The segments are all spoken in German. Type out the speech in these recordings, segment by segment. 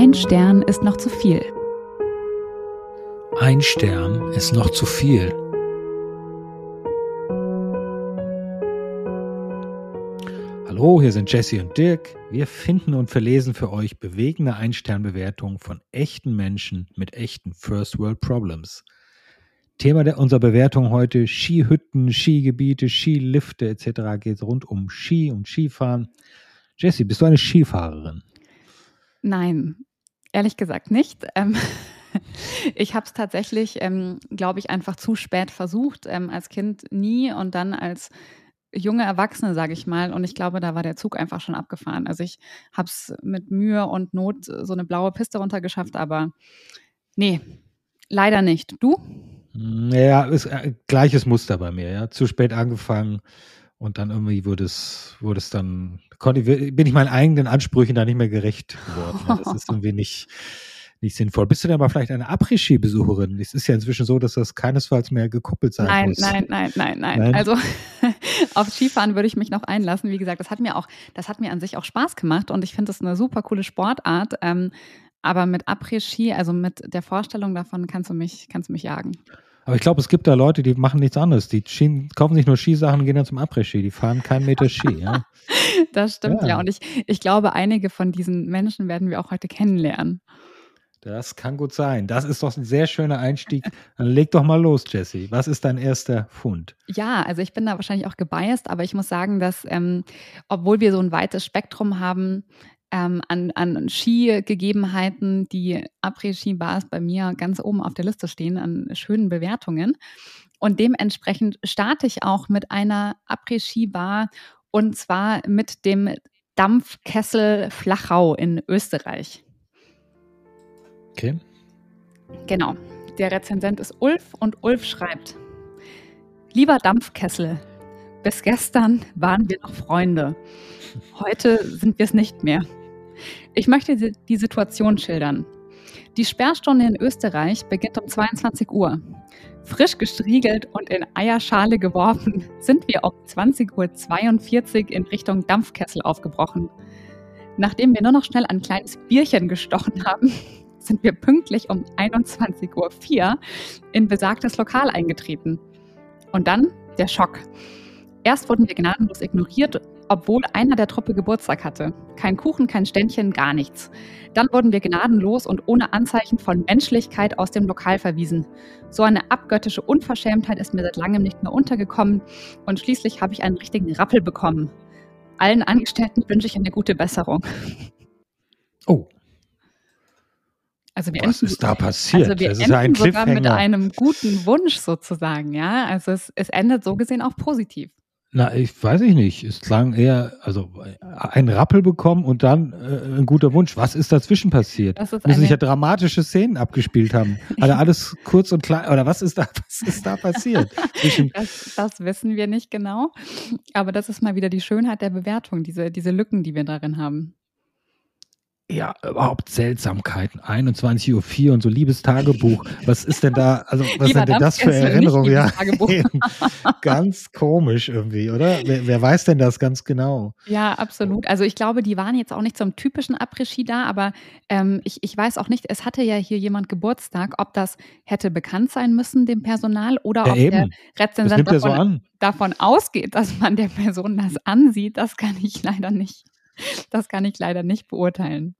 Ein Stern ist noch zu viel. Ein Stern ist noch zu viel. Hallo, hier sind Jesse und Dirk. Wir finden und verlesen für euch bewegende Ein-Stern-Bewertungen von echten Menschen mit echten First World Problems. Thema der, unserer Bewertung heute Skihütten, Skigebiete, Skilifte etc. geht rund um Ski und Skifahren. Jesse, bist du eine Skifahrerin? Nein, ehrlich gesagt nicht. Ähm, ich habe es tatsächlich, ähm, glaube ich, einfach zu spät versucht. Ähm, als Kind nie und dann als junge Erwachsene, sage ich mal. Und ich glaube, da war der Zug einfach schon abgefahren. Also ich habe es mit Mühe und Not so eine blaue Piste runtergeschafft, aber nee, leider nicht. Du? Ja, ist äh, gleiches Muster bei mir, ja. Zu spät angefangen und dann irgendwie wurde es, wurde es dann, konnte, bin ich meinen eigenen Ansprüchen da nicht mehr gerecht geworden. Ja. Das ist irgendwie nicht, nicht sinnvoll. Bist du denn aber vielleicht eine Après-Ski-Besucherin? Es ist ja inzwischen so, dass das keinesfalls mehr gekoppelt sein nein, muss. Nein, nein, nein, nein, nein. Also auf Skifahren würde ich mich noch einlassen. Wie gesagt, das hat mir auch, das hat mir an sich auch Spaß gemacht und ich finde das eine super coole Sportart. Ähm, aber mit Après-Ski, also mit der Vorstellung davon, kannst du mich, kannst du mich jagen. Aber ich glaube, es gibt da Leute, die machen nichts anderes. Die Ski, kaufen sich nur Skisachen und gehen dann zum Après-Ski. Die fahren keinen Meter Ski. Ja? das stimmt ja. ja. Und ich, ich glaube, einige von diesen Menschen werden wir auch heute kennenlernen. Das kann gut sein. Das ist doch ein sehr schöner Einstieg. Dann leg doch mal los, Jesse. Was ist dein erster Fund? Ja, also ich bin da wahrscheinlich auch gebiased, aber ich muss sagen, dass ähm, obwohl wir so ein weites Spektrum haben ähm, an, an Skigegebenheiten, die Après-Ski-Bars bei mir ganz oben auf der Liste stehen, an schönen Bewertungen. Und dementsprechend starte ich auch mit einer Après-Ski-Bar und zwar mit dem Dampfkessel Flachau in Österreich. Okay. Genau. Der Rezensent ist Ulf und Ulf schreibt: Lieber Dampfkessel, bis gestern waren wir noch Freunde. Heute sind wir es nicht mehr. Ich möchte die Situation schildern. Die Sperrstunde in Österreich beginnt um 22 Uhr. Frisch gestriegelt und in Eierschale geworfen, sind wir um 20.42 Uhr in Richtung Dampfkessel aufgebrochen. Nachdem wir nur noch schnell ein kleines Bierchen gestochen haben, sind wir pünktlich um 21.04 Uhr in besagtes Lokal eingetreten. Und dann der Schock. Erst wurden wir gnadenlos ignoriert, obwohl einer der Truppe Geburtstag hatte. Kein Kuchen, kein Ständchen, gar nichts. Dann wurden wir gnadenlos und ohne Anzeichen von Menschlichkeit aus dem Lokal verwiesen. So eine abgöttische Unverschämtheit ist mir seit langem nicht mehr untergekommen und schließlich habe ich einen richtigen Rappel bekommen. Allen Angestellten wünsche ich eine gute Besserung. Oh, also wir Was enden, ist da passiert? Also wir das ist enden ja ein sogar mit einem guten Wunsch sozusagen, ja. Also es, es endet so gesehen auch positiv. Na, ich weiß ich nicht. Es klang eher, also ein Rappel bekommen und dann äh, ein guter Wunsch. Was ist dazwischen passiert? Das ist Müssen sich ja dramatische Szenen abgespielt haben. Also alles kurz und klein. Oder was ist da, was ist da passiert? Das, das wissen wir nicht genau. Aber das ist mal wieder die Schönheit der Bewertung, diese, diese Lücken, die wir darin haben. Ja, überhaupt Seltsamkeiten. 21.04 Uhr und so Liebestagebuch. Was ist denn da, also was Lieber sind denn das für Erinnerungen? Ja, ganz komisch irgendwie, oder? Wer, wer weiß denn das ganz genau? Ja, absolut. Also ich glaube, die waren jetzt auch nicht zum typischen Après-Ski da, aber ähm, ich, ich weiß auch nicht, es hatte ja hier jemand Geburtstag, ob das hätte bekannt sein müssen dem Personal oder Ja, ob der eben. Das Rezensent so davon, an. davon ausgeht, dass man der Person das ansieht, das kann ich leider nicht. Das kann ich leider nicht beurteilen.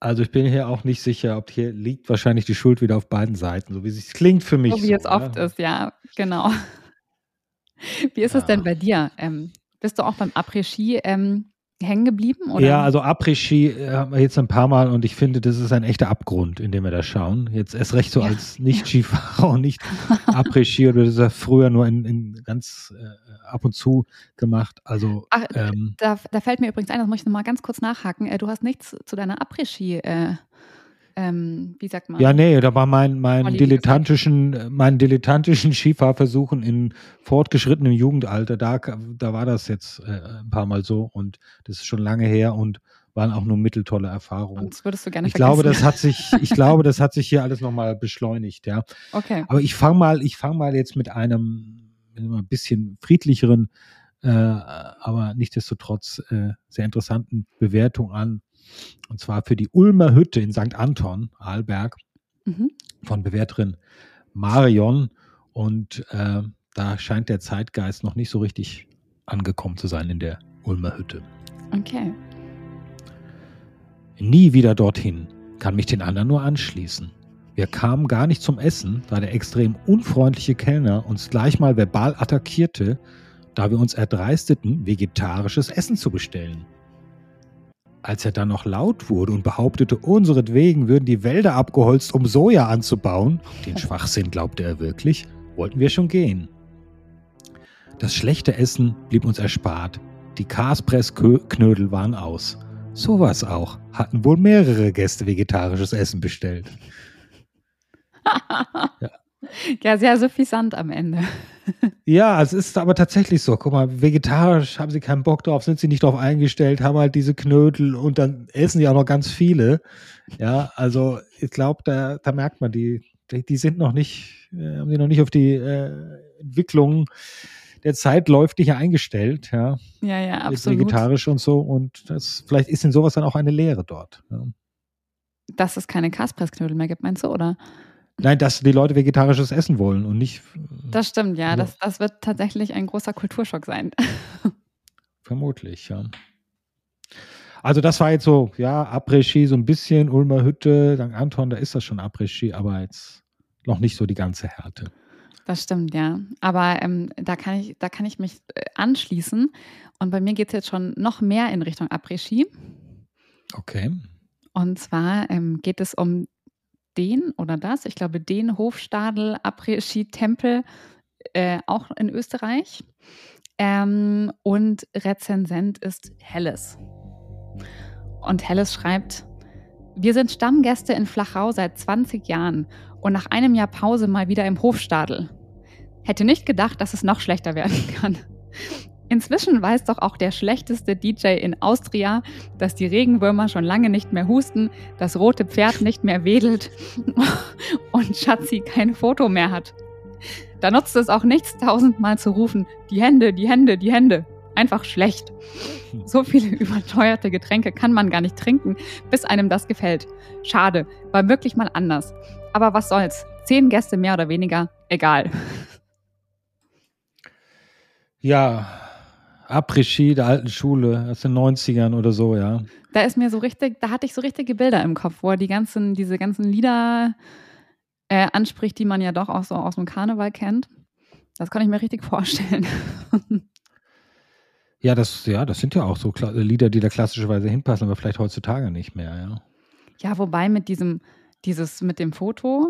Also ich bin hier auch nicht sicher, ob hier liegt wahrscheinlich die Schuld wieder auf beiden Seiten, so wie es klingt für mich. So wie es oft ja. ist, ja, genau. Wie ist es denn Ja. bei dir? Ähm, bist du auch beim Après-Ski ähm, hängen geblieben? Oder? Ja, also Après-Ski äh, haben wir jetzt ein paar Mal und ich finde, das ist ein echter Abgrund, in dem wir da schauen. Jetzt erst recht so Ja. als Nicht-Skifahrer und nicht Après-Ski oder das ist ja früher nur in, in ganz äh, ab und zu gemacht. Also Ach, ähm, Da, da fällt mir übrigens ein, das muss ich nochmal ganz kurz nachhaken. Äh, du hast nichts zu deiner Après-Ski, äh, ähm, wie sagt man? ja, nee, da war mein, mein dilettantischen, mein dilettantischen Skifahrversuchen in fortgeschrittenem Jugendalter, da, da war das jetzt äh, ein paar Mal so und das ist schon lange her und waren auch nur mitteltolle Erfahrungen. Und das würdest du gerne Ich glaube, das hat sich, ich glaube, das hat sich hier alles nochmal beschleunigt, ja. Okay. Aber ich fange mal, ich fange mal jetzt mit einem ein bisschen friedlicheren, äh, aber nichtsdestotrotz äh, sehr interessanten Bewertung an. Und zwar für die Ulmer Hütte in St. Anton, Arlberg, Mhm. von Bewerterin Marion. Und äh, da scheint der Zeitgeist noch nicht so richtig angekommen zu sein in der Ulmer Hütte. Okay. Nie wieder dorthin, kann mich den anderen nur anschließen. Wir kamen gar nicht zum Essen, da der extrem unfreundliche Kellner uns gleich mal verbal attackierte, da wir uns erdreisteten, vegetarisches Essen zu bestellen. Als er dann noch laut wurde und behauptete, unseretwegen würden die Wälder abgeholzt, um Soja anzubauen, den Schwachsinn glaubte er wirklich, wollten wir schon gehen. Das schlechte Essen blieb uns erspart. Die Kaspressknödel waren aus. Sowas auch. Hatten wohl mehrere Gäste vegetarisches Essen bestellt. Ja, sehr suffisant am Ende. Ja, es ist aber tatsächlich so. Guck mal, vegetarisch haben sie keinen Bock drauf, sind sie nicht drauf eingestellt, haben halt diese Knödel und dann essen die auch noch ganz viele. Ja, also ich glaube, da, da merkt man, die, die, die sind noch nicht, äh, haben sie noch nicht auf die äh, Entwicklung der Zeit läuflich eingestellt, ja. Ja, ja, absolut. Vegetarisch und so. Und das, vielleicht ist in sowas dann auch eine Lehre dort. Ja. Dass es keine Kaspressknödel mehr gibt, meinst du, oder? Nein, dass die Leute vegetarisches essen wollen und nicht Das stimmt, ja. Ja. Das, das wird tatsächlich ein großer Kulturschock sein. Vermutlich, ja. Also das war jetzt so, ja, Après-Ski so ein bisschen, Ulmer Hütte, St. Anton, da ist das schon Après-Ski, aber jetzt noch nicht so die ganze Härte. Das stimmt, ja. Aber ähm, da, kann ich, da kann ich mich äh, anschließen. Und bei mir geht es jetzt schon noch mehr in Richtung Après-Ski. Okay. Und zwar ähm, geht es um den oder das, ich glaube, den Hofstadel Après-Ski-Tempel, äh, auch in Österreich. Ähm, und Rezensent ist Helles. Und Helles schreibt, wir sind Stammgäste in Flachau seit 20 Jahren und nach einem Jahr Pause mal wieder im Hofstadel. Hätte nicht gedacht, dass es noch schlechter werden kann. Inzwischen weiß doch auch der schlechteste DJ in Austria, dass die Regenwürmer schon lange nicht mehr husten, das rote Pferd nicht mehr wedelt und Schatzi kein Foto mehr hat. Da nutzt es auch nichts, tausendmal zu rufen, die Hände, die Hände, die Hände. Einfach schlecht. So viele überteuerte Getränke kann man gar nicht trinken, bis einem das gefällt. Schade, war wirklich mal anders. Aber was soll's? Zehn Gäste mehr oder weniger, egal. Ja, Après-Ski der alten Schule aus den 90ern oder so, ja. Da ist mir so richtig, da hatte ich so richtige Bilder im Kopf, wo er die ganzen, diese ganzen Lieder äh, anspricht, die man ja doch auch so aus dem Karneval kennt. Das kann ich mir richtig vorstellen. Ja, das, ja, das sind ja auch so Kla- Lieder, die da klassischerweise hinpassen, aber vielleicht heutzutage nicht mehr, ja. Ja, wobei mit diesem, dieses mit dem Foto,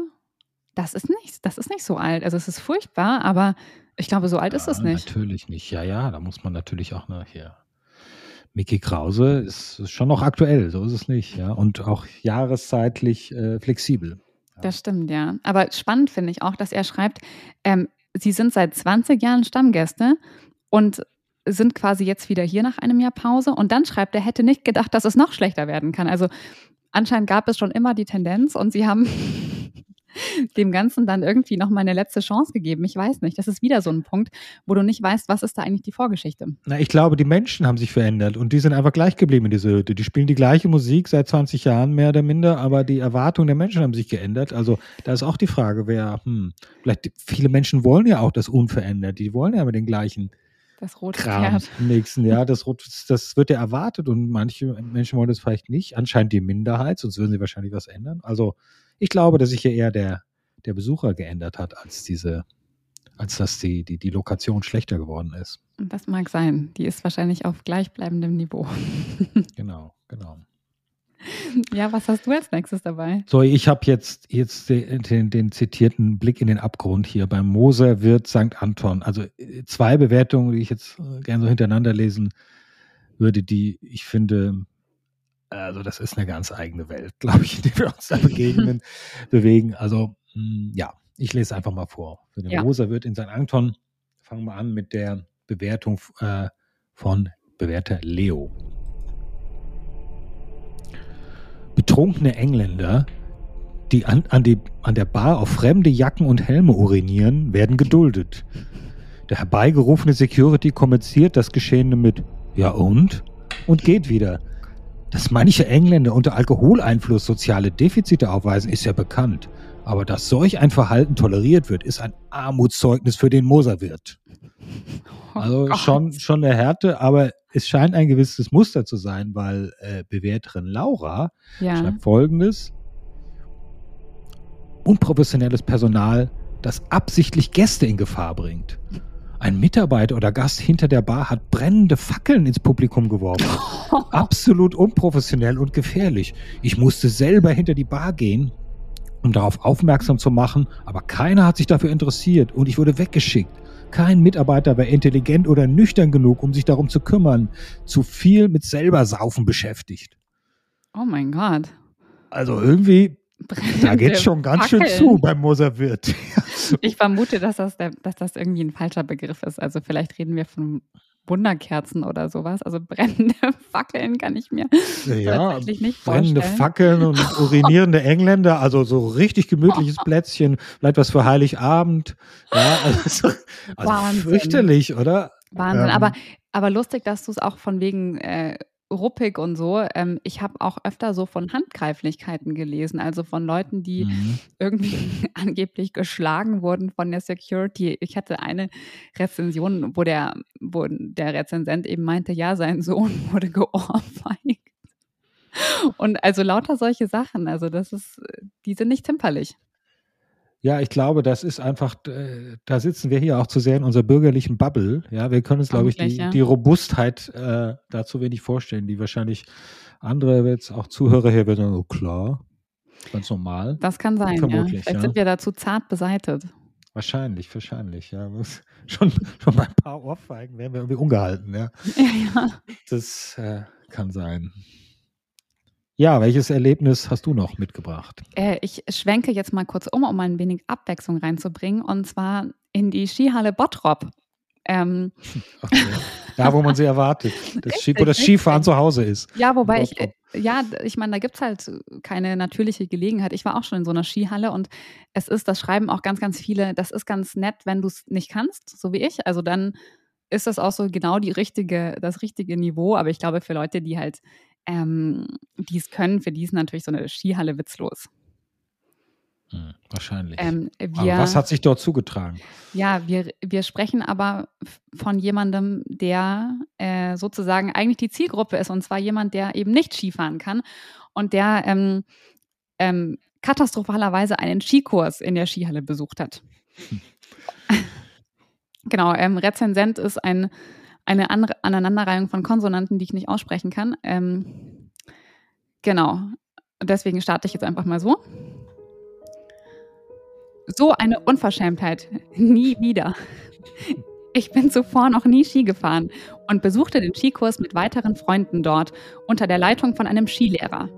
das ist nicht, das ist nicht so alt. Also es ist furchtbar, aber ich glaube, so alt ist es Ja, nicht. Natürlich nicht. Ja, ja, da muss man natürlich auch noch hier. Mickey Krause ist, schon noch aktuell, so ist es nicht, ja. Und auch jahreszeitlich äh, flexibel. Das stimmt, ja. Aber spannend finde ich auch, dass er schreibt, ähm, sie sind seit 20 Jahren Stammgäste und sind quasi jetzt wieder hier nach einem Jahr Pause. Und dann schreibt er, hätte nicht gedacht, dass es noch schlechter werden kann. Also anscheinend gab es schon immer die Tendenz und sie haben dem Ganzen dann irgendwie noch mal eine letzte Chance gegeben. Ich weiß nicht. Das ist wieder so ein Punkt, wo du nicht weißt, was ist da eigentlich die Vorgeschichte. Na, ich glaube, die Menschen haben sich verändert und die sind einfach gleich geblieben in dieser Hütte. Die spielen die gleiche Musik seit 20 Jahren, mehr oder minder, aber die Erwartungen der Menschen haben sich geändert. Also da ist auch die Frage, wer, hm, vielleicht viele Menschen wollen ja auch das unverändert. Die wollen ja immer den gleichen Das rote Kram Pferd. im nächsten Jahr. Das, rot- das wird ja erwartet und manche Menschen wollen das vielleicht nicht. Anscheinend die Minderheit, sonst würden sie wahrscheinlich was ändern. Also ich glaube, dass sich hier eher der, der Besucher geändert hat, als diese, als dass die, die, die Lokation schlechter geworden ist. Das mag sein. Die ist wahrscheinlich auf gleichbleibendem Niveau. Genau, genau. ja, was hast du als nächstes dabei? So, ich habe jetzt, jetzt den, den, den zitierten Blick in den Abgrund hier beim Moser Wirt St. Anton. Also äh, zwei Bewertungen, die ich jetzt äh, gerne so hintereinander lesen würde, die ich finde, also das ist eine ganz eigene Welt, glaube ich, in der wir uns da begegnen, bewegen. Also mh, ja, ich lese einfach mal vor. Für den Ja. Moser Wirt in St. Anton fangen wir an mit der Bewertung äh, von Bewerter Leo. Betrunkene Engländer, die an, an, die an der Bar auf fremde Jacken und Helme urinieren, werden geduldet. Der herbeigerufene Security kommentiert das Geschehene mit Ja und? und geht wieder. Dass manche Engländer unter Alkoholeinfluss soziale Defizite aufweisen, ist ja bekannt. Aber dass solch ein Verhalten toleriert wird, ist ein Armutszeugnis für den Moserwirt. Oh also oh schon, schon eine Härte, aber es scheint ein gewisses Muster zu sein, weil äh, Bewerterin Laura ja. schreibt folgendes. Unprofessionelles Personal, das absichtlich Gäste in Gefahr bringt. Ein Mitarbeiter oder Gast hinter der Bar hat brennende Fackeln ins Publikum geworfen. Absolut unprofessionell und gefährlich. Ich musste selber hinter die Bar gehen, um darauf aufmerksam zu machen, aber keiner hat sich dafür interessiert und ich wurde weggeschickt. Kein Mitarbeiter war intelligent oder nüchtern genug, um sich darum zu kümmern. Zu viel mit selber Saufen beschäftigt. Oh mein Gott. Also irgendwie, da geht schon ganz Fackeln. schön zu beim Moserwirt. ich vermute, dass das, der, dass das irgendwie ein falscher Begriff ist. Also vielleicht reden wir von Wunderkerzen oder sowas. Also brennende Fackeln kann ich mir ja, tatsächlich nicht brennende vorstellen. Fackeln und urinierende Engländer, also so richtig gemütliches Plätzchen, vielleicht was für Heiligabend. Ja, also, also fürchterlich, oder? Wahnsinn, ähm, aber, aber lustig, dass du es auch von wegen äh, ruppig und so. Ähm, ich habe auch öfter so von Handgreiflichkeiten gelesen, also von Leuten, die mhm. irgendwie angeblich geschlagen wurden von der Security. Ich hatte eine Rezension, wo der, wo der Rezensent eben meinte, ja, sein Sohn wurde geohrfeigt. Und also lauter solche Sachen. Also das ist, die sind nicht zimperlich. Ja, ich glaube, das ist einfach, äh, da sitzen wir hier auch zu sehr in unserer bürgerlichen Bubble. Ja, wir können uns, glaube ich, die, ja. die Robustheit äh, dazu wenig vorstellen, die wahrscheinlich andere jetzt auch Zuhörer hier werden, oh klar, ganz normal. Das kann sein, Vermutlich, ja. Vielleicht ja. sind wir dazu zart beseitet. Wahrscheinlich, wahrscheinlich, ja. Schon, schon bei ein paar Ohrfeigen werden wir irgendwie ungehalten, ja. Ja, ja. Das äh, kann sein. Ja, welches Erlebnis hast du noch mitgebracht? Äh, ich schwenke jetzt mal kurz um, um ein wenig Abwechslung reinzubringen, und zwar in die Skihalle Bottrop. Ähm. Okay. Da, wo man sie erwartet, das richtig, wo das Skifahren zu Hause ist. Ja, wobei ich, äh, ja, ich meine, da gibt es halt keine natürliche Gelegenheit. Ich war auch schon in so einer Skihalle und es ist, das schreiben auch ganz, ganz viele, das ist ganz nett, wenn du es nicht kannst, so wie ich. Also dann ist das auch so genau die richtige, das richtige Niveau. Aber ich glaube, für Leute, die halt ähm, die es können, für die ist natürlich so eine Skihalle witzlos. Hm, wahrscheinlich. Ähm, wir, aber was hat sich dort zugetragen? Ja, wir, wir sprechen aber von jemandem, der äh, sozusagen eigentlich die Zielgruppe ist, und zwar jemand, der eben nicht Skifahren kann und der ähm, ähm, katastrophalerweise einen Skikurs in der Skihalle besucht hat. Hm. genau, ähm, Rezensent ist ein eine andere Aneinanderreihung von Konsonanten, die ich nicht aussprechen kann. Ähm, genau. Deswegen starte ich jetzt einfach mal so. So eine Unverschämtheit. Nie wieder. Ich bin zuvor noch nie Ski gefahren und besuchte den Skikurs mit weiteren Freunden dort unter der Leitung von einem Skilehrer.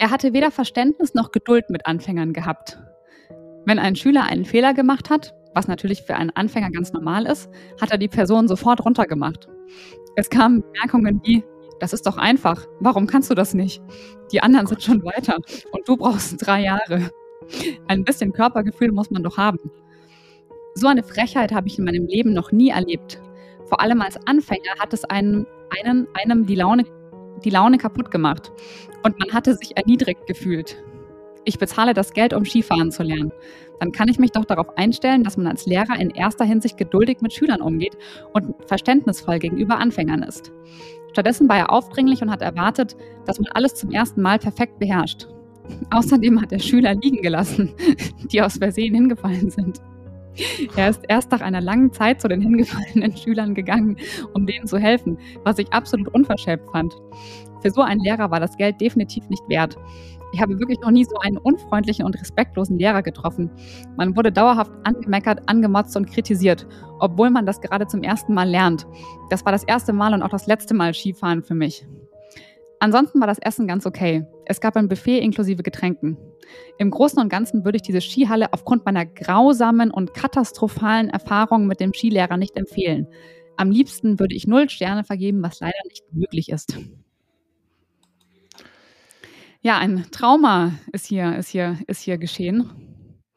Er hatte weder Verständnis noch Geduld mit Anfängern gehabt. Wenn ein Schüler einen Fehler gemacht hat, was natürlich für einen Anfänger ganz normal ist, hat er die Person sofort runtergemacht. Es kamen Bemerkungen wie, das ist doch einfach, warum kannst du das nicht? Die anderen sind schon weiter und du brauchst drei Jahre. Ein bisschen Körpergefühl muss man doch haben. So eine Frechheit habe ich in meinem Leben noch nie erlebt. Vor allem als Anfänger hat es einem, einem, einem die, Laune, die Laune kaputt gemacht und man hatte sich erniedrigt gefühlt ich bezahle das Geld, um Skifahren zu lernen, dann kann ich mich doch darauf einstellen, dass man als Lehrer in erster Hinsicht geduldig mit Schülern umgeht und verständnisvoll gegenüber Anfängern ist. Stattdessen war er aufdringlich und hat erwartet, dass man alles zum ersten Mal perfekt beherrscht. Außerdem hat er Schüler liegen gelassen, die aus Versehen hingefallen sind. Er ist erst nach einer langen Zeit zu den hingefallenen Schülern gegangen, um denen zu helfen, was ich absolut unverschämt fand. Für so einen Lehrer war das Geld definitiv nicht wert. Ich habe wirklich noch nie so einen unfreundlichen und respektlosen Lehrer getroffen. Man wurde dauerhaft angemeckert, angemotzt und kritisiert, obwohl man das gerade zum ersten Mal lernt. Das war das erste Mal und auch das letzte Mal Skifahren für mich. Ansonsten war das Essen ganz okay. Es gab ein Buffet inklusive Getränken. Im Großen und Ganzen würde ich diese Skihalle aufgrund meiner grausamen und katastrophalen Erfahrungen mit dem Skilehrer nicht empfehlen. Am liebsten würde ich null Sterne vergeben, was leider nicht möglich ist. Ja, ein Trauma ist hier, ist hier, ist hier geschehen.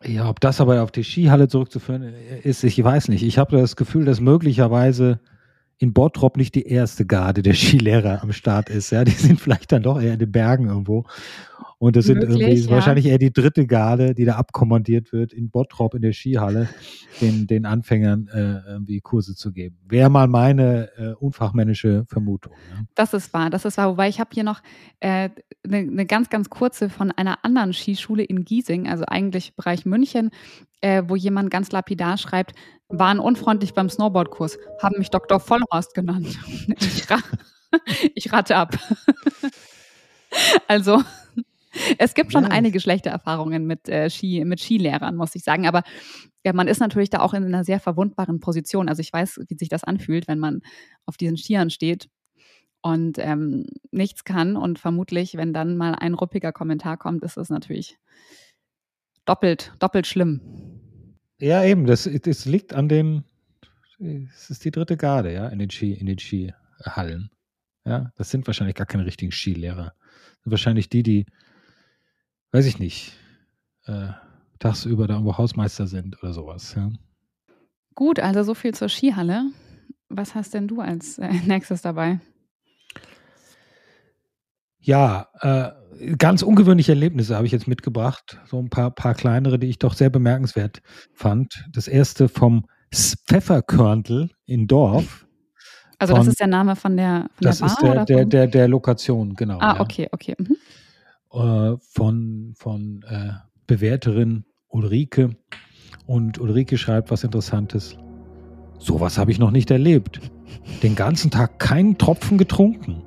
Ja, ob das aber auf die Skihalle zurückzuführen ist, ich weiß nicht. Ich habe das Gefühl, dass möglicherweise in Bottrop nicht die erste Garde der Skilehrer am Start ist. Ja, die sind vielleicht dann doch eher in den Bergen irgendwo. Und das sind Möglich, ja. wahrscheinlich eher die dritte Garde, die da abkommandiert wird, in Bottrop in der Skihalle den, den Anfängern äh, irgendwie Kurse zu geben. Wäre mal meine äh, unfachmännische Vermutung. Ja. Das ist wahr, das ist wahr. Wobei ich habe hier noch eine äh, ne, ne ganz, ganz kurze von einer anderen Skischule in Giesing, also eigentlich Bereich München, äh, wo jemand ganz lapidar schreibt, waren unfreundlich beim Snowboardkurs, haben mich Dr. Vollhorst genannt. Ich, ra ich rate ab. also es gibt schon Ja. einige schlechte Erfahrungen mit, äh, Ski, mit Skilehrern, muss ich sagen. Aber ja, man ist natürlich da auch in einer sehr verwundbaren Position. Also ich weiß, wie sich das anfühlt, wenn man auf diesen Skiern steht und ähm, nichts kann. Und vermutlich, wenn dann mal ein ruppiger Kommentar kommt, ist das natürlich doppelt, doppelt schlimm. Ja, eben, das, das liegt an den, es ist die dritte Garde, ja, in den Ski, in den Skihallen. Ja, das sind wahrscheinlich gar keine richtigen Skilehrer. Das sind wahrscheinlich die, die, weiß ich nicht, äh, tagsüber da irgendwo Hausmeister sind oder sowas, ja. Gut, also so viel zur Skihalle. Was hast denn du als äh, nächstes dabei? Ja, äh, ganz ungewöhnliche Erlebnisse habe ich jetzt mitgebracht. So ein paar, paar kleinere, die ich doch sehr bemerkenswert fand. Das erste vom Pfefferkörntel in Dorf. Also Von- das ist der Name von der, von Das der Bar ist der, oder der, der, der Lokation, genau. ah, ja. okay, okay. Mhm. Äh, von, von äh, Bewerterin Ulrike. Und Ulrike schreibt was Interessantes. Sowas habe ich noch nicht erlebt. Den ganzen Tag keinen Tropfen getrunken.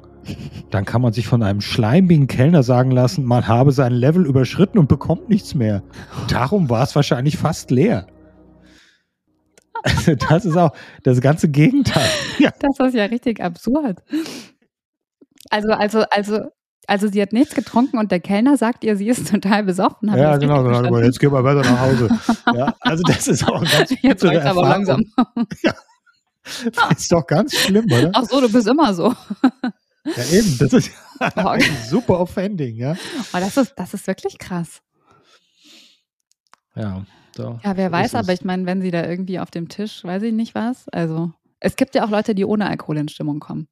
Dann kann man sich von einem schleimigen Kellner sagen lassen, man habe sein Level überschritten und bekommt nichts mehr. Darum war es wahrscheinlich fast leer. Das ist auch das ganze Gegenteil. Ja, Das ist ja richtig absurd. Also, also, also, also sie hat nichts getrunken und der Kellner sagt ihr, sie ist total besoffen. Hab ja das genau. verstanden? jetzt gehen wir weiter nach Hause. Ja, also das ist auch ganz Jetzt reicht's aber langsam. Ist doch ganz schlimm, oder? Ach so, du bist immer so. Ja, eben. Das ist super offending, ja. oh, das, ist, das ist wirklich krass. Ja, so, Ja, wer so weiß, aber ich meine, wenn sie da irgendwie auf dem Tisch, weiß ich nicht was. Also, es gibt ja auch Leute, die ohne Alkohol in Stimmung kommen.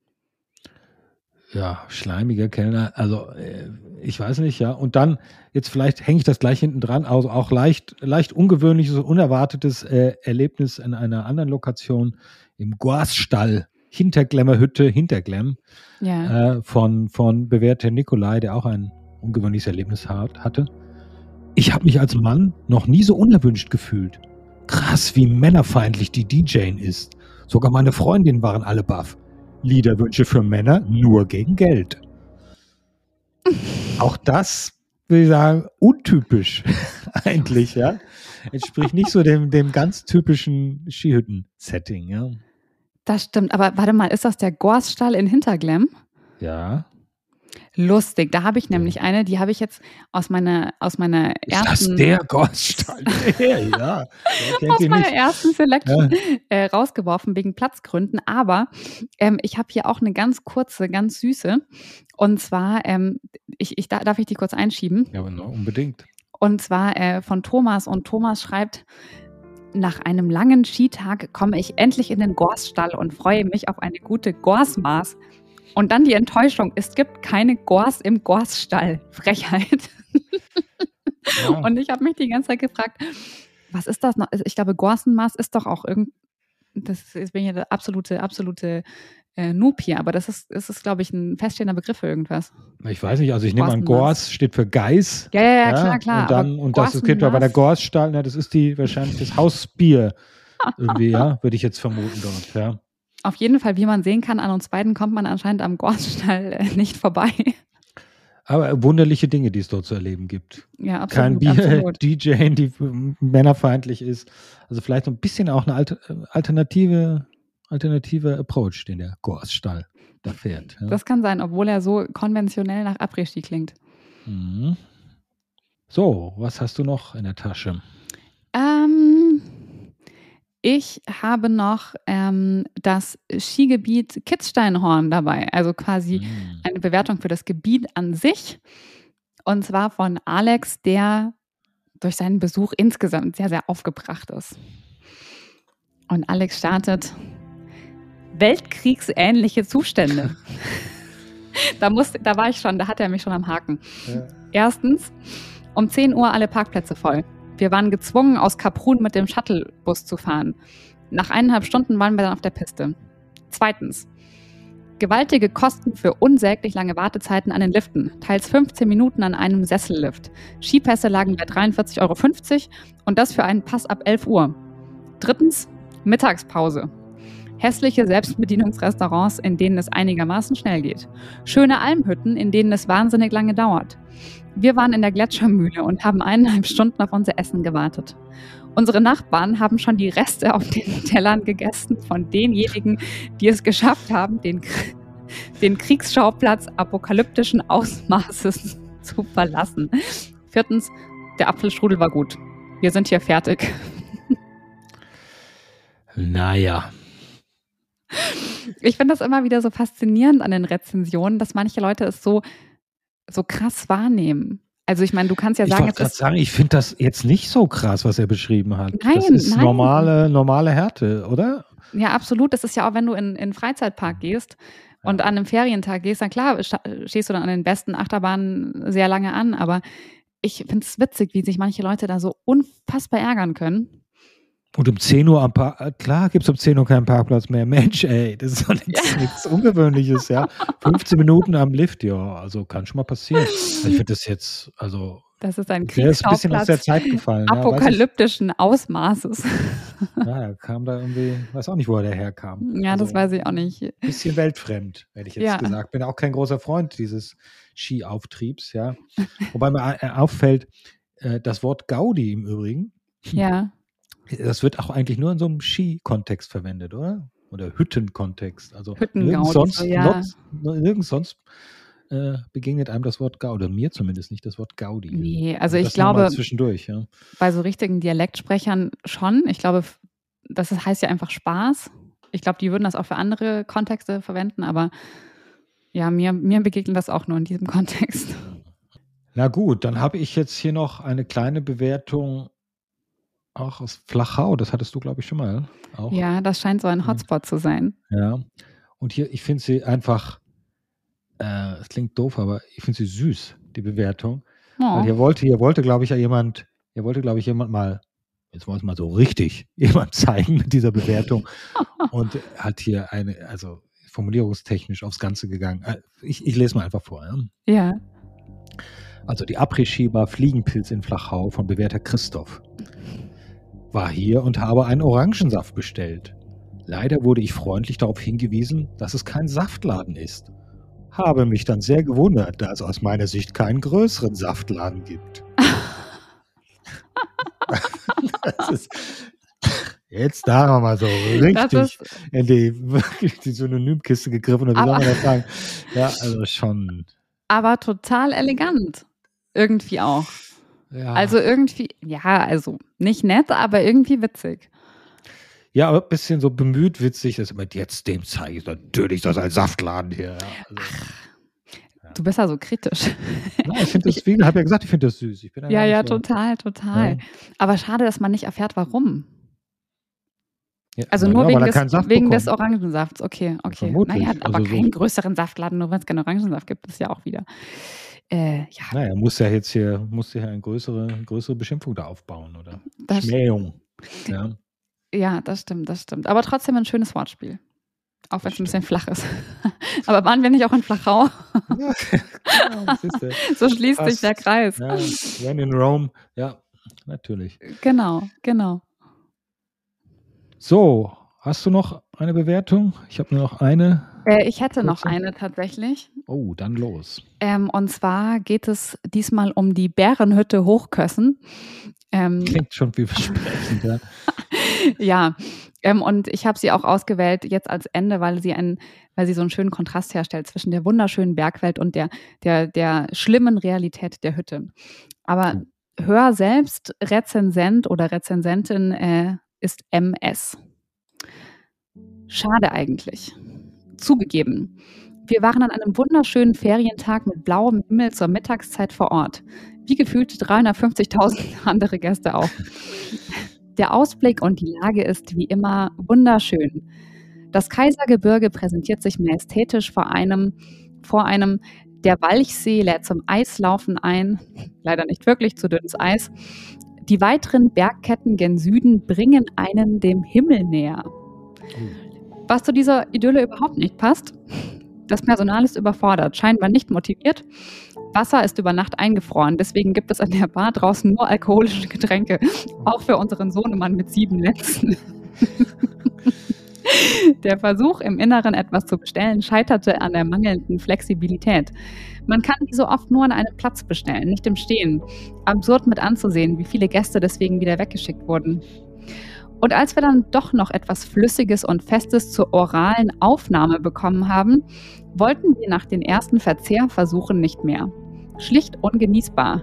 Ja, schleimiger Kellner. Also, äh, ich weiß nicht, ja. Und dann, jetzt vielleicht hänge ich das gleich hinten dran, also auch leicht, leicht ungewöhnliches, unerwartetes äh, Erlebnis in einer anderen Lokation im Goasstall. Hinterglemmerhütte, Hinterglemm, Ja. äh, von, von bewährter Nikolai, der auch ein ungewöhnliches Erlebnis hat, hatte. Ich habe mich als Mann noch nie so unerwünscht gefühlt. Krass, wie männerfeindlich die DJin ist. Sogar meine Freundinnen waren alle baff. Liederwünsche für Männer nur gegen Geld. Auch das, würde ich sagen, untypisch eigentlich, ja. Entspricht nicht so dem, dem ganz typischen Skihütten-Setting, ja. Das stimmt. Aber warte mal, ist das der Gorsstall in Hinterglemm? Ja. Lustig. Da habe ich nämlich eine, die habe ich jetzt aus meiner, aus meiner Ist das ersten. der Gottstein? Ja. Der aus meiner nicht. ersten Selection äh, rausgeworfen wegen Platzgründen. Aber ähm, ich habe hier auch eine ganz kurze, ganz süße. Und zwar, ähm, ich, ich, da- darf ich die kurz einschieben? Ja, aber unbedingt. Und zwar äh, von Thomas. Und Thomas schreibt, nach einem langen Skitag komme ich endlich in den Gorsstall und freue mich auf eine gute Gorsmaß. Und dann die Enttäuschung, es gibt keine Gors im Gorsstall. Frechheit. Ja. Und ich habe mich die ganze Zeit gefragt, was ist das noch? Also Ich glaube, Gorsenmaß ist doch auch irgend. Das ist, bin ja der absolute, absolute äh, Noob hier, aber das ist, das ist, glaube ich, ein feststehender Begriff für irgendwas. Ich weiß nicht, also ich nehme an. Gors steht für Geiß. Ja, ja, ja, klar, klar. Und, dann, aber und das ist, geht bei der Gorsstall, na, das ist die wahrscheinlich das Hausbier. Irgendwie, ja, würde ich jetzt vermuten dort, ja. Auf jeden Fall, wie man sehen kann, an uns beiden kommt man anscheinend am Gorststall äh, nicht vorbei. Aber wunderliche Dinge, die es dort zu erleben gibt. ja, absolut. Kein Bier. DJ, die männerfeindlich ist. Also vielleicht so ein bisschen auch eine äh, alternative, alternative Approach, den der Gorsstall da fährt. Ja. Das kann sein, obwohl er so konventionell nach Après-Ski klingt. Mhm. So, was hast du noch in der Tasche? Ich habe noch ähm, das Skigebiet Kitzsteinhorn dabei, also quasi Mhm. eine Bewertung für das Gebiet an sich. Und zwar von Alex, der durch seinen Besuch insgesamt sehr, sehr aufgebracht ist. Und Alex startet. Weltkriegsähnliche Zustände. da, muss, da war ich schon, da hat er mich schon am Haken. Ja. Erstens, um 10 Uhr alle Parkplätze voll. Wir waren gezwungen, aus Kaprun mit dem Shuttlebus zu fahren. Nach eineinhalb Stunden waren wir dann auf der Piste. Zweitens, gewaltige Kosten für unsäglich lange Wartezeiten an den Liften, teils 15 Minuten an einem Sessellift. Skipässe lagen bei 43,50 Euro und das für einen Pass ab 11 Uhr. Drittens, Mittagspause. Hässliche Selbstbedienungsrestaurants, in denen es einigermaßen schnell geht. Schöne Almhütten, in denen es wahnsinnig lange dauert. Wir waren in der Gletschermühle und haben eineinhalb Stunden auf unser Essen gewartet. Unsere Nachbarn haben schon die Reste auf den Tellern gegessen von denjenigen, die es geschafft haben, den, den Kriegsschauplatz apokalyptischen Ausmaßes zu verlassen. Viertens, der Apfelstrudel war gut. Wir sind hier fertig. Naja. Ich finde das immer wieder so faszinierend an den Rezensionen, dass manche Leute es so, so krass wahrnehmen. Also ich meine, du kannst ja sagen, ich wollte sagen, ich finde das jetzt nicht so krass, was er beschrieben hat. Nein, das ist nein. normale, normale Härte, oder? Ja, absolut. Das ist ja auch, wenn du in in Freizeitpark gehst und an einem Ferientag gehst, dann klar stehst du dann an den besten Achterbahnen sehr lange an. Aber ich finde es witzig, wie sich manche Leute da so unfassbar ärgern können. Und um 10 Uhr am Park, äh, klar gibt es um 10 Uhr keinen Parkplatz mehr. Mensch, ey, das ist doch nichts, nichts Ungewöhnliches, ja. 15 Minuten am Lift, ja, also kann schon mal passieren. Ich finde das jetzt, also. Das ist ein Kriegsschauplatz. ein bisschen aus der Zeit gefallen. Apokalyptischen ja, Ausmaßes. Ja, er kam da irgendwie, weiß auch nicht, wo er daherkam. Ja, also, das weiß ich auch nicht. Bisschen weltfremd, hätte ich jetzt ja. gesagt. Bin auch kein großer Freund dieses Skiauftriebs, ja. Wobei mir äh, auffällt, äh, das Wort Gaudi im Übrigen. Ja das wird auch eigentlich nur in so einem Ski-Kontext verwendet, oder? Oder Hütten-Kontext. Also nirgends sonst, ja. not, nirgends sonst äh, begegnet einem das Wort Gaudi. Oder mir zumindest nicht das Wort Gaudi. Nee, also ich glaube, zwischendurch, ja. bei so richtigen Dialektsprechern schon. Ich glaube, das heißt ja einfach Spaß. Ich glaube, die würden das auch für andere Kontexte verwenden, aber ja, mir, mir begegnet das auch nur in diesem Kontext. Na gut, dann habe ich jetzt hier noch eine kleine Bewertung auch aus Flachau, das hattest du, glaube ich, schon mal. Auch. Ja, das scheint so ein Hotspot zu sein. Ja. Und hier, ich finde sie einfach, äh, es klingt doof, aber ich finde sie süß, die Bewertung. Oh. Weil hier wollte, hier wollte, glaube ich, ja jemand, hier wollte, glaube ich, jemand mal, jetzt wollen wir es mal so richtig, jemand zeigen mit dieser Bewertung. und hat hier eine, also formulierungstechnisch aufs Ganze gegangen. Äh, ich, ich lese mal einfach vor. Ja. ja. Also die Après-Ski-Bar Fliegenpilz in Flachau von bewährter Christoph war hier und habe einen Orangensaft bestellt. Leider wurde ich freundlich darauf hingewiesen, dass es kein Saftladen ist. Habe mich dann sehr gewundert, da es aus meiner Sicht keinen größeren Saftladen gibt. ist, jetzt da haben wir mal so richtig in die, die Synonymkiste gegriffen und wie soll man das sagen? Ja, also schon. Aber total elegant. Irgendwie auch. Ja. Also irgendwie, ja, also nicht nett, aber irgendwie witzig. Ja, aber ein bisschen so bemüht witzig ist immer, jetzt dem zeige ich natürlich das als Saftladen hier. Ja, also, Ach, du bist ja so kritisch. Ja, ich finde das, habe ja gesagt, ich finde das süß. ja, ja, so. total, total. Aber schade, dass man nicht erfährt, warum. Ja, also nur wegen, des, wegen des, Orangensafts. Okay, okay. Vermutlich. Naja, aber also keinen so größeren Saftladen, nur wenn es keinen Orangensaft gibt, ist ja auch wieder. Äh, ja. Naja, muss ja jetzt hier, muss ja eine größere, größere Beschimpfung da aufbauen, oder? Das Schmähung. Ja. ja, das stimmt, das stimmt. Aber trotzdem ein schönes Wortspiel. Auch wenn es ein bisschen flach ist. Aber waren wir nicht auch in Flachau? ja, genau, so schließt Fast. sich der Kreis. Ja, when in Rome, ja, natürlich. Genau, genau. So, hast du noch eine Bewertung? Ich habe nur noch eine. Äh, ich hätte noch eine tatsächlich. Oh, dann los. Ähm, und zwar geht es diesmal um die Bärenhütte Hochkössen. Ähm, Klingt schon vielversprechend, ja. ja, ähm, und ich habe sie auch ausgewählt jetzt als Ende, weil sie einen, weil sie so einen schönen Kontrast herstellt zwischen der wunderschönen Bergwelt und der, der, der schlimmen Realität der Hütte. Aber mhm. hör selbst, Rezensent oder Rezensentin äh, ist MS. Schade eigentlich. Zugegeben. Wir waren an einem wunderschönen Ferientag mit blauem Himmel zur Mittagszeit vor Ort. Wie gefühlt 350.000 andere Gäste auch. Der Ausblick und die Lage ist wie immer wunderschön. Das Kaisergebirge präsentiert sich majestätisch vor einem, vor einem der Walchsee lädt zum Eislaufen ein, leider nicht wirklich zu dünnes Eis. Die weiteren Bergketten gen Süden bringen einen dem Himmel näher. Was zu dieser Idylle überhaupt nicht passt, das Personal ist überfordert, scheinbar nicht motiviert. Wasser ist über Nacht eingefroren, deswegen gibt es an der Bar draußen nur alkoholische Getränke, auch für unseren Sohnemann mit sieben Netzen. Der Versuch, im Inneren etwas zu bestellen, scheiterte an der mangelnden Flexibilität. Man kann die so oft nur an einem Platz bestellen, nicht im Stehen. Absurd mit anzusehen, wie viele Gäste deswegen wieder weggeschickt wurden. Und als wir dann doch noch etwas Flüssiges und Festes zur oralen Aufnahme bekommen haben, wollten wir nach den ersten Verzehrversuchen nicht mehr. Schlicht ungenießbar.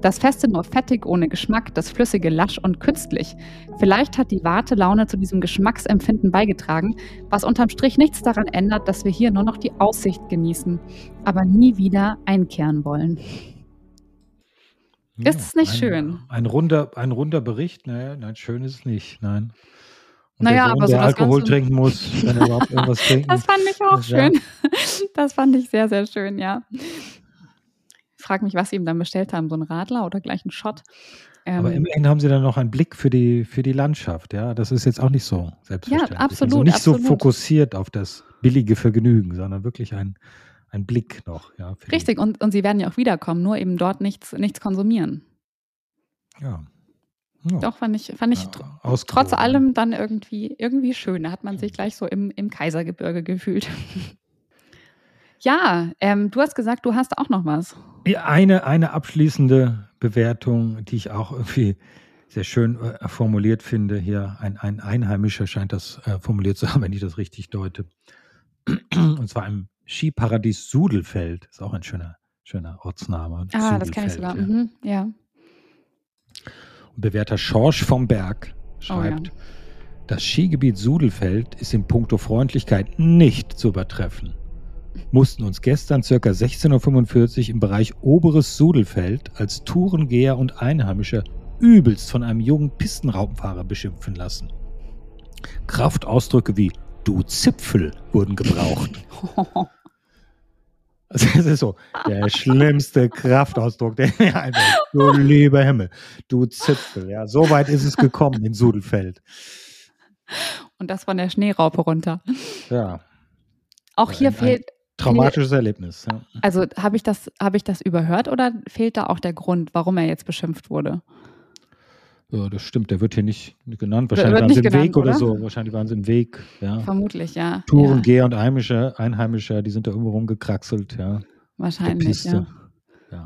Das Feste nur fettig, ohne Geschmack, das Flüssige lasch und künstlich. Vielleicht hat die Wartelaune zu diesem Geschmacksempfinden beigetragen, was unterm Strich nichts daran ändert, dass wir hier nur noch die Aussicht genießen, aber nie wieder einkehren wollen. Ja, ist es nicht ein, schön? Ein runder, ein runder Bericht, naja, nein, schön ist es nicht, nein. Und naja, Sohn, aber so der Alkohol Ganze... trinken muss, wenn er überhaupt irgendwas trinkt. Das fand ich auch schön. Das fand ich sehr, sehr schön, ja frage mich, was sie ihm dann bestellt haben, so ein Radler oder gleich ein Shot. Ähm, Aber immerhin haben sie dann noch einen Blick für die, für die Landschaft, ja. Das ist jetzt auch nicht so selbstverständlich. Ja, absolut. Also nicht absolut. so fokussiert auf das billige Vergnügen, sondern wirklich ein, ein Blick noch, ja. Richtig, und, und sie werden ja auch wiederkommen, nur eben dort nichts, nichts konsumieren. Ja. ja. Doch, fand ich, fand ich ja, trotz allem dann irgendwie, irgendwie schön. Da hat man sich gleich so im, im Kaisergebirge gefühlt. Ja, ähm, du hast gesagt, du hast auch noch was. Eine, eine abschließende Bewertung, die ich auch irgendwie sehr schön äh, formuliert finde. Hier ein, ein Einheimischer scheint das äh, formuliert zu haben, wenn ich das richtig deute. Und zwar im Skiparadies Sudelfeld. Ist auch ein schöner, schöner Ortsname. Ah, Sudelfeld, das kenne ich sogar. Ja. Mhm, ja. Und bewährter Schorsch vom Berg schreibt, oh, ja. das Skigebiet Sudelfeld ist in puncto Freundlichkeit nicht zu übertreffen mussten uns gestern ca. 16.45 Uhr im Bereich Oberes Sudelfeld als Tourengeher und Einheimischer übelst von einem jungen Pistenraupenfahrer beschimpfen lassen. Kraftausdrücke wie Du Zipfel wurden gebraucht. Also es ist so der schlimmste Kraftausdruck, der mir einfällt. Du lieber Himmel, du Zipfel. Ja, so weit ist es gekommen in Sudelfeld. Und das von der Schneeraupe runter. Ja. Auch hier ein, fehlt, Traumatisches Erlebnis, ja. Also habe ich, das, hab ich das überhört oder fehlt da auch der Grund, warum er jetzt beschimpft wurde? Ja, das stimmt, der wird hier nicht genannt. Wahrscheinlich waren sie im Weg oder? oder? so. Wahrscheinlich waren sie im Weg, ja. Vermutlich, ja. Tourengeher ja. und Heimische, Einheimischer, die sind da irgendwo rumgekraxelt, ja. Wahrscheinlich, ja. ja.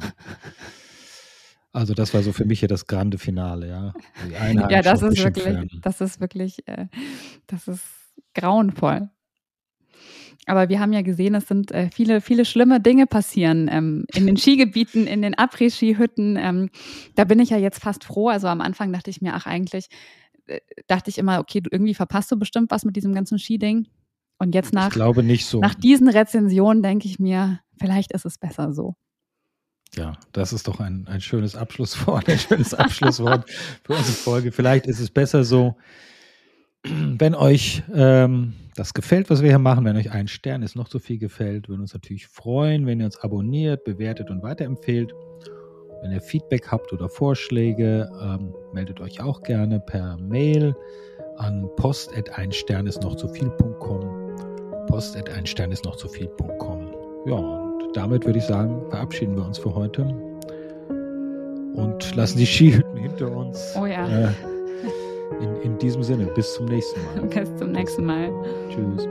Also das war so für mich hier das grande Finale, ja. ja, das ist wirklich, das ist wirklich, äh, das ist grauenvoll. Aber wir haben ja gesehen, es sind äh, viele, viele schlimme Dinge passieren ähm, in den Skigebieten, in den Après-Ski-Hütten. Ähm, da bin ich ja jetzt fast froh. Also am Anfang dachte ich mir, ach eigentlich, äh, dachte ich immer, okay, du, irgendwie verpasst du bestimmt was mit diesem ganzen Skiding. Und jetzt nach, ich glaube nicht so. nach diesen Rezensionen denke ich mir, vielleicht ist es besser so. Ja, das ist doch ein, ein schönes Abschlusswort, ein schönes Abschlusswort für unsere Folge. Vielleicht ist es besser so. Wenn euch ähm, das gefällt, was wir hier machen, wenn euch ein Stern ist noch so viel gefällt, würden uns natürlich freuen, wenn ihr uns abonniert, bewertet und weiterempfehlt. Wenn ihr Feedback habt oder Vorschläge, ähm, meldet euch auch gerne per Mail an post.einstern ist noch zu viel.com. Post.einstern ist noch zu viel.com. Ja, und damit würde ich sagen, verabschieden wir uns für heute und lassen die Skihütten hinter uns. Oh ja. Äh, in, in diesem Sinne, bis zum nächsten Mal. Bis zum nächsten Mal. Tschüss.